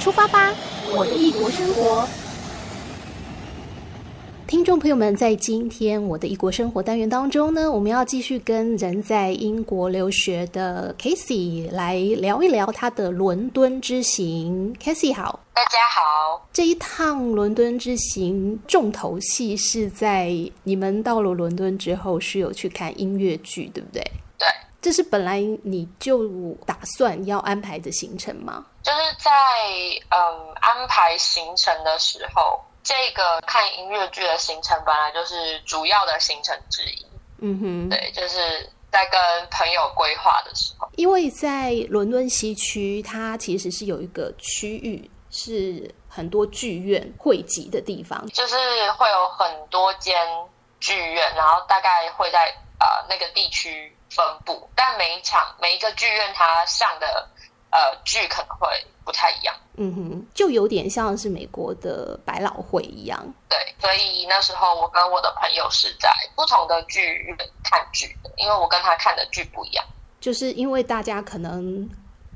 出发吧，我的异国生活。听众朋友们，在今天我的异国生活单元当中呢，我们要继续跟人在英国留学的 Casey 来聊一聊他的伦敦之行。Casey 好，大家好。这一趟伦敦之行重头戏是在你们到了伦敦之后是有去看音乐剧，对不对？对，这是本来你就打算要安排的行程吗？就是在嗯安排行程的时候。这个看音乐剧的行程本来就是主要的行程之一。嗯哼，对，就是在跟朋友规划的时候，因为在伦敦西区，它其实是有一个区域是很多剧院汇集的地方，就是会有很多间剧院，然后大概会在呃那个地区分布，但每一场每一个剧院它上的呃剧可能会不太一样。嗯哼，就有点像是美国的百老汇一样。对，所以那时候我跟我的朋友是在不同的剧院看剧的，因为我跟他看的剧不一样。就是因为大家可能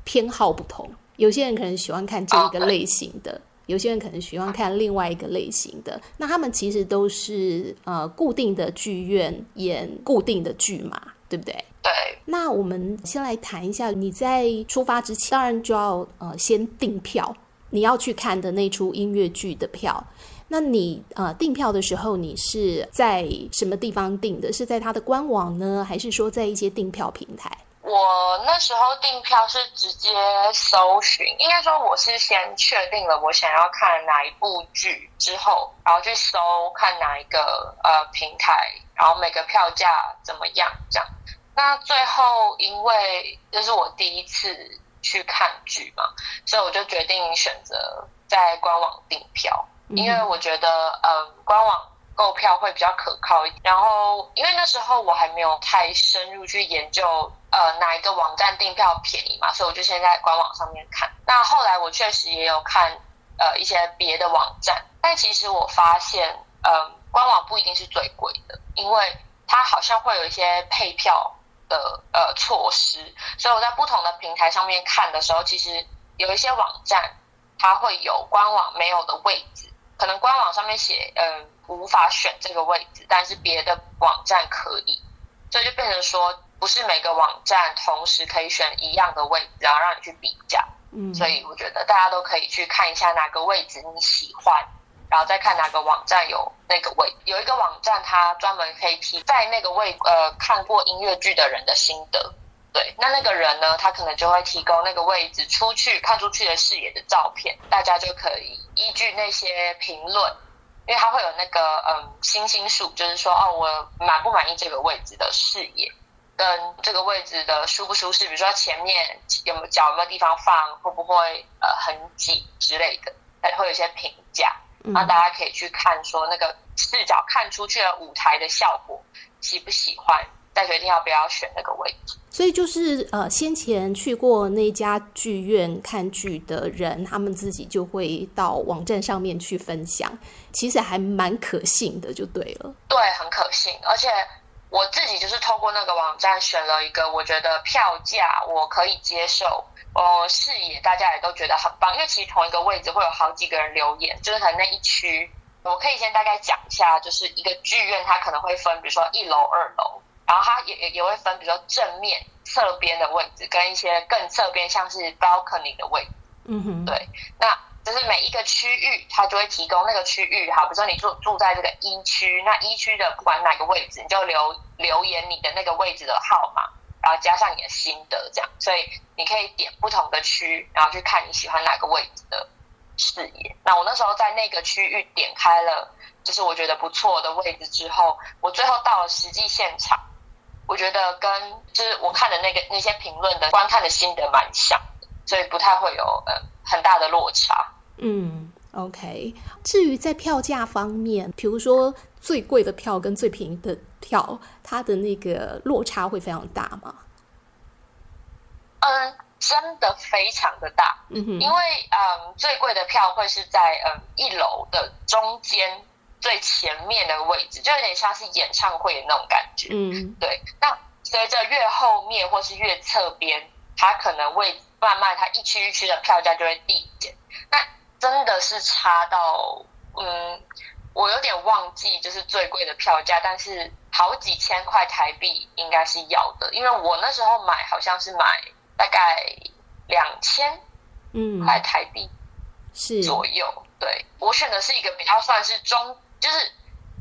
偏好不同，有些人可能喜欢看这一个类型的，哦、有些人可能喜欢看另外一个类型的。那他们其实都是呃固定的剧院演固定的剧嘛，对不对？对，那我们先来谈一下，你在出发之前，当然就要呃先订票，你要去看的那出音乐剧的票。那你呃订票的时候，你是在什么地方订的？是在它的官网呢，还是说在一些订票平台？我那时候订票是直接搜寻，应该说我是先确定了我想要看哪一部剧之后，然后去搜看哪一个呃平台，然后每个票价怎么样这样。那最后，因为这是我第一次去看剧嘛，所以我就决定选择在官网订票，因为我觉得，呃，官网购票会比较可靠一点。然后，因为那时候我还没有太深入去研究，呃，哪一个网站订票便宜嘛，所以我就先在官网上面看。那后来我确实也有看，呃，一些别的网站，但其实我发现，嗯，官网不一定是最贵的，因为它好像会有一些配票。的呃措施，所以我在不同的平台上面看的时候，其实有一些网站它会有官网没有的位置，可能官网上面写嗯、无法选这个位置，但是别的网站可以，所以就变成说不是每个网站同时可以选一样的位置，然后让你去比较。嗯，所以我觉得大家都可以去看一下哪个位置你喜欢。然后再看哪个网站有那个位，有一个网站它专门可以提在那个位呃看过音乐剧的人的心得，对，那那个人呢，他可能就会提供那个位置出去看出去的视野的照片，大家就可以依据那些评论，因为他会有那个嗯星星数，就是说哦我满不满意这个位置的视野，跟这个位置的舒不舒适，比如说前面有没有脚有没有地方放，会不会呃很挤之类的，会有一些评价。那大家可以去看，说那个视角看出去的舞台的效果喜不喜欢，再决定要不要选那个位置。所以就是呃，先前去过那家剧院看剧的人，他们自己就会到网站上面去分享，其实还蛮可信的，就对了。对，很可信。而且我自己就是透过那个网站选了一个，我觉得票价我可以接受。哦，视野大家也都觉得很棒，因为其实同一个位置会有好几个人留言，就是可能那一区，我可以先大概讲一下，就是一个剧院它可能会分，比如说一楼、二楼，然后它也也也会分，比如说正面、侧边的位置跟一些更侧边，像是 balcony 的位置。嗯哼，对，那就是每一个区域它就会提供那个区域，好，比如说你住住在这个一区，那一区的不管哪个位置，你就留留言你的那个位置的号码。然后加上你的心得，这样，所以你可以点不同的区，然后去看你喜欢哪个位置的视野。那我那时候在那个区域点开了，就是我觉得不错的位置之后，我最后到了实际现场，我觉得跟就是我看的那个那些评论的观看的心得蛮像的，所以不太会有呃很大的落差。嗯，OK。至于在票价方面，比如说最贵的票跟最便宜的。票它的那个落差会非常大吗？嗯，真的非常的大。嗯哼，因为嗯，最贵的票会是在嗯一楼的中间最前面的位置，就有点像是演唱会的那种感觉。嗯，对。那随着越后面或是越侧边，它可能会慢慢它一区一区的票价就会递减。那真的是差到，嗯，我有点忘记就是最贵的票价，但是好几千块台币应该是要的，因为我那时候买好像是买大概两千，嗯，块台币是左右。嗯、对，我选的是一个比较算是中，就是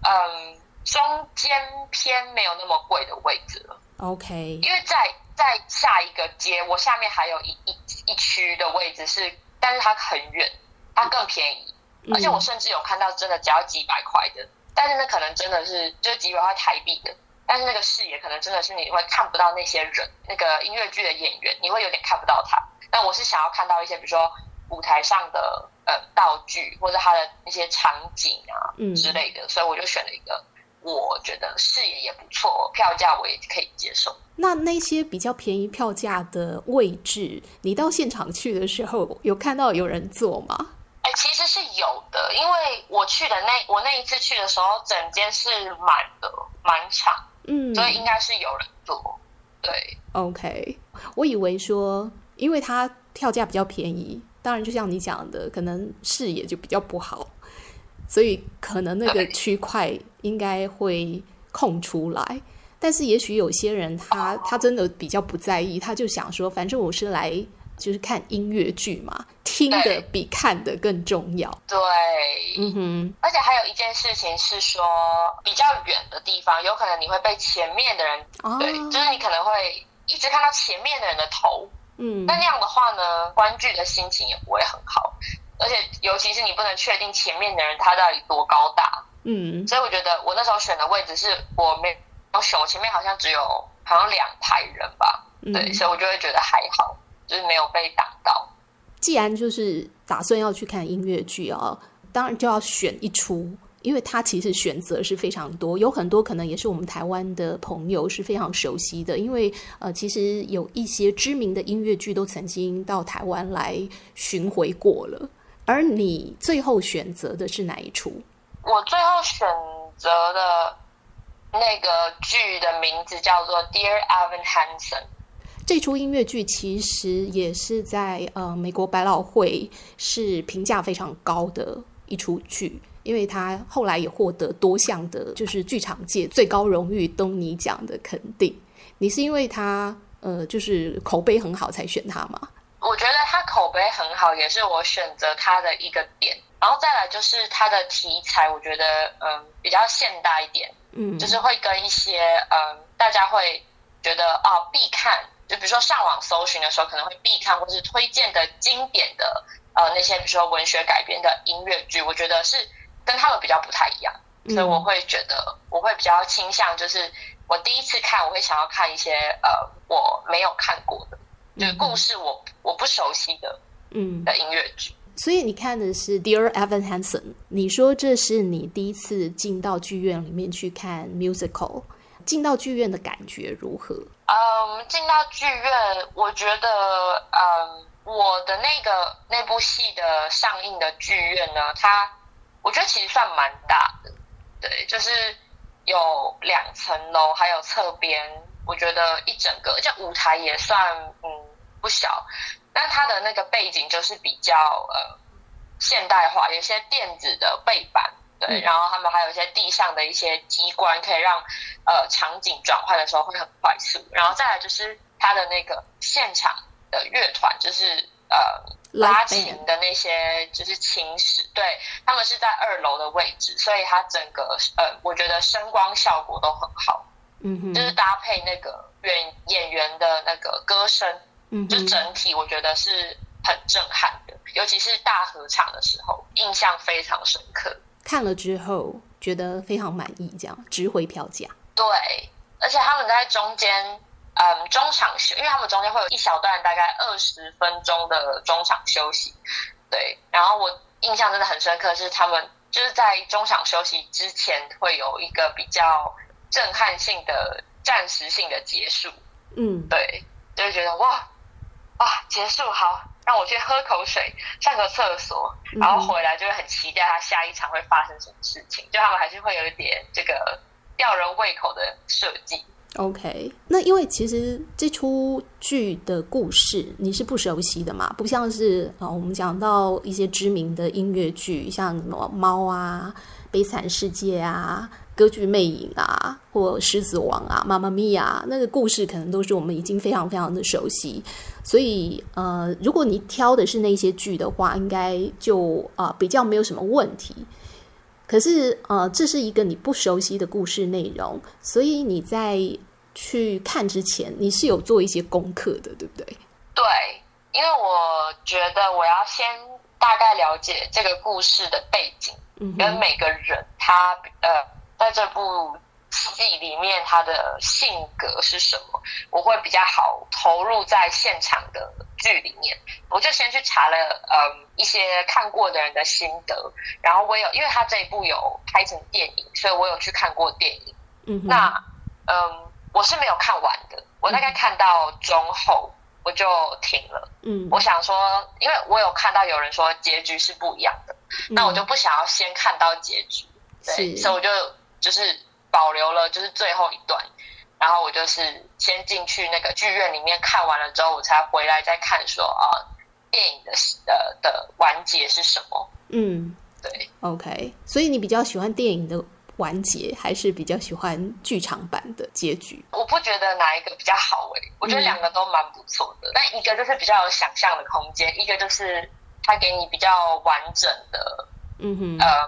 嗯中间偏没有那么贵的位置了。OK，因为在在下一个街，我下面还有一一一区的位置是，但是它很远，它更便宜，而且我甚至有看到真的只要几百块的，但是那可能真的是就是几百块台币的，但是那个视野可能真的是你会看不到那些人，那个音乐剧的演员，你会有点看不到他。但我是想要看到一些，比如说舞台上的呃道具或者他的那些场景啊之类的，所以我就选了一个。我觉得视野也不错，票价我也可以接受。那那些比较便宜票价的位置，你到现场去的时候，有看到有人坐吗？其实是有的，因为我去的那我那一次去的时候，整间是满的，满场，嗯，所以应该是有人坐。对，OK，我以为说，因为它票价比较便宜，当然就像你讲的，可能视野就比较不好。所以可能那个区块应该会空出来，但是也许有些人他他真的比较不在意，他就想说，反正我是来就是看音乐剧嘛，听的比看的更重要。对，嗯哼。而且还有一件事情是说，比较远的地方，有可能你会被前面的人，哦、对，就是你可能会一直看到前面的人的头，嗯，那那样的话呢，观剧的心情也不会很好。而且，尤其是你不能确定前面的人他到底多高大，嗯，所以我觉得我那时候选的位置是我没有手前面好像只有好像两排人吧，嗯，对，所以我就会觉得还好，就是没有被挡到。既然就是打算要去看音乐剧啊，当然就要选一出，因为它其实选择是非常多，有很多可能也是我们台湾的朋友是非常熟悉的，因为呃，其实有一些知名的音乐剧都曾经到台湾来巡回过了。而你最后选择的是哪一出？我最后选择的那个剧的名字叫做《Dear Evan Hansen》。这出音乐剧其实也是在呃美国百老汇是评价非常高的一出剧，因为它后来也获得多项的，就是剧场界最高荣誉东尼奖的肯定。你是因为它呃就是口碑很好才选它吗？我觉得它口碑很好，也是我选择它的一个点。然后再来就是它的题材，我觉得嗯比较现代一点，嗯，就是会跟一些嗯大家会觉得啊必看，就比如说上网搜寻的时候可能会必看或是推荐的经典的呃那些比如说文学改编的音乐剧，我觉得是跟他们比较不太一样，所以我会觉得我会比较倾向就是我第一次看我会想要看一些呃我没有看过的。就是故事我我不熟悉的，嗯，的音乐剧，所以你看的是 Dear Evan Hansen。你说这是你第一次进到剧院里面去看 musical，进到剧院的感觉如何？嗯，进到剧院，我觉得，嗯，我的那个那部戏的上映的剧院呢，它我觉得其实算蛮大的，对，就是有两层楼，还有侧边。我觉得一整个这舞台也算嗯不小，但它的那个背景就是比较呃现代化，有些电子的背板，对，然后他们还有一些地上的一些机关，可以让呃场景转换的时候会很快速。然后再来就是它的那个现场的乐团，就是呃拉琴的那些就是琴师，对，他们是在二楼的位置，所以它整个呃我觉得声光效果都很好。嗯哼，就是搭配那个演演员的那个歌声，嗯，就整体我觉得是很震撼的，尤其是大合唱的时候，印象非常深刻。看了之后觉得非常满意，这样值回票价。对，而且他们在中间，嗯，中场休，因为他们中间会有一小段大概二十分钟的中场休息。对，然后我印象真的很深刻，是他们就是在中场休息之前会有一个比较。震撼性的、暂时性的结束，嗯，对，就会觉得哇，哇，结束好，让我去喝口水、上个厕所，然后回来就会很期待他下一场会发生什么事情。就他们还是会有一点这个吊人胃口的设计。OK，那因为其实这出剧的故事你是不熟悉的嘛，不像是啊、哦，我们讲到一些知名的音乐剧，像什么《猫》啊、《悲惨世界》啊、《歌剧魅影》啊，或《狮子王》啊、《妈妈咪呀》，那个故事可能都是我们已经非常非常的熟悉。所以呃，如果你挑的是那些剧的话，应该就啊、呃、比较没有什么问题。可是，呃，这是一个你不熟悉的故事内容，所以你在去看之前，你是有做一些功课的，对不对？对，因为我觉得我要先大概了解这个故事的背景，嗯，跟每个人他呃，在这部戏里面他的性格是什么，我会比较好投入在现场的剧里面。我就先去查了，嗯。一些看过的人的心得，然后我有，因为他这一部有拍成电影，所以我有去看过电影。嗯哼，那嗯，我是没有看完的，我大概看到中后我就停了。嗯，我想说，因为我有看到有人说结局是不一样的，嗯、那我就不想要先看到结局，对，所以我就就是保留了就是最后一段，然后我就是先进去那个剧院里面看完了之后，我才回来再看说啊。电影的呃的完结是什么？嗯，对，OK。所以你比较喜欢电影的完结，还是比较喜欢剧场版的结局？我不觉得哪一个比较好诶、欸，我觉得两个都蛮不错的。嗯、但一个就是比较有想象的空间，一个就是它给你比较完整的，嗯哼，呃，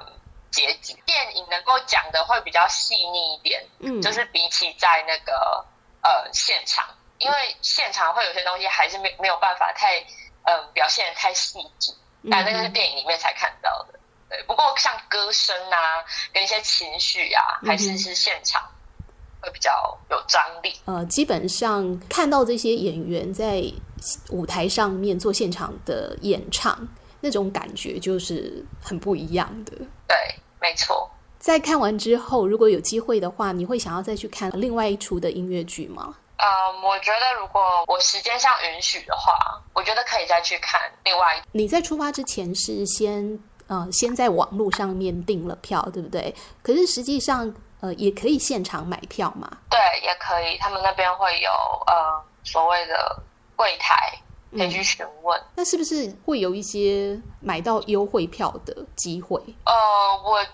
结局。电影能够讲的会比较细腻一点，嗯，就是比起在那个呃现场，因为现场会有些东西还是没没有办法太。嗯，表现的太细致，但那个是电影里面才看到的。对，不过像歌声啊，跟一些情绪啊，还是是现场会比较有张力。呃，基本上看到这些演员在舞台上面做现场的演唱，那种感觉就是很不一样的。对，没错。在看完之后，如果有机会的话，你会想要再去看另外一出的音乐剧吗？嗯，我觉得如果我时间上允许的话，我觉得可以再去看另外一。你在出发之前是先呃先在网络上面订了票，对不对？可是实际上呃也可以现场买票嘛？对，也可以。他们那边会有呃所谓的柜台可以去询问。嗯，那是不是会有一些买到优惠票的机会？呃，我。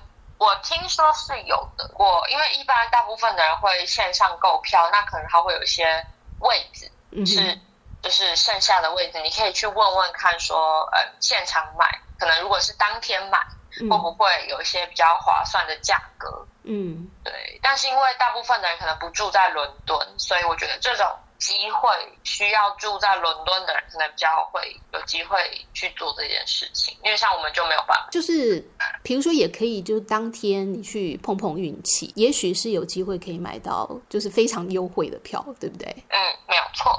我听说是有的，我因为一般大部分的人会线上购票，那可能他会有一些位置是就是剩下的位置，你可以去问问看说，说呃现场买，可能如果是当天买，会不会有一些比较划算的价格？嗯，对。但是因为大部分的人可能不住在伦敦，所以我觉得这种。机会需要住在伦敦的人，可能比较会有机会去做这件事情，因为像我们就没有办法。就是，比如说，也可以，就当天你去碰碰运气，也许是有机会可以买到，就是非常优惠的票，对不对？嗯，没有错。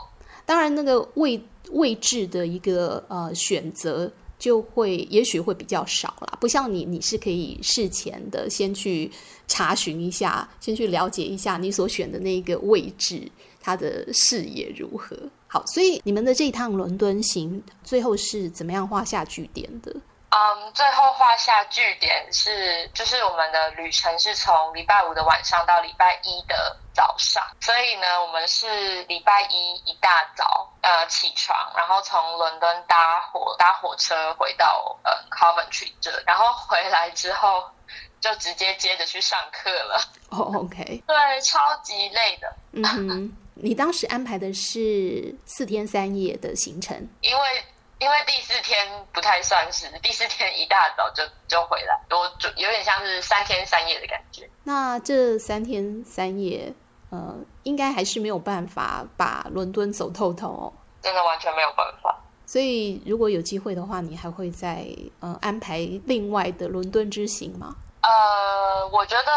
当然，那个位位置的一个呃选择，就会也许会比较少啦。不像你，你是可以事前的先去查询一下，先去了解一下你所选的那个位置。他的视野如何？好，所以你们的这一趟伦敦行最后是怎么样画下句点的？嗯，最后画下句点是，就是我们的旅程是从礼拜五的晚上到礼拜一的早上，所以呢，我们是礼拜一一大早呃起床，然后从伦敦搭火搭火车回到呃 Coventry 这，然后回来之后就直接接着去上课了。哦，oh，OK，对，超级累的。嗯哼。你当时安排的是四天三夜的行程，因为因为第四天不太算是，第四天一大早就就回来，我就有点像是三天三夜的感觉。那这三天三夜，呃，应该还是没有办法把伦敦走透透哦，真的完全没有办法。所以如果有机会的话，你还会再呃安排另外的伦敦之行吗？呃，我觉得。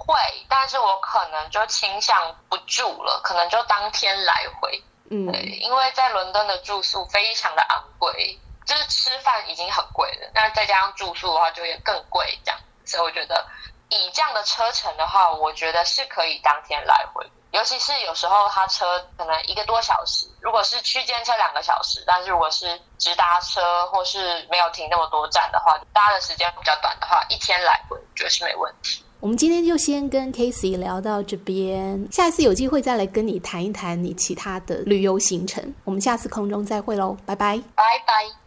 会，但是我可能就倾向不住了，可能就当天来回。嗯，对，因为在伦敦的住宿非常的昂贵，就是吃饭已经很贵了，那再加上住宿的话就也更贵，这样。所以我觉得以这样的车程的话，我觉得是可以当天来回，尤其是有时候他车可能一个多小时，如果是区间车两个小时，但是如果是直达车或是没有停那么多站的话，搭的时间比较短的话，一天来回我觉得是没问题。我们今天就先跟 Casey 聊到这边，下一次有机会再来跟你谈一谈你其他的旅游行程。我们下次空中再会喽，拜拜，拜拜。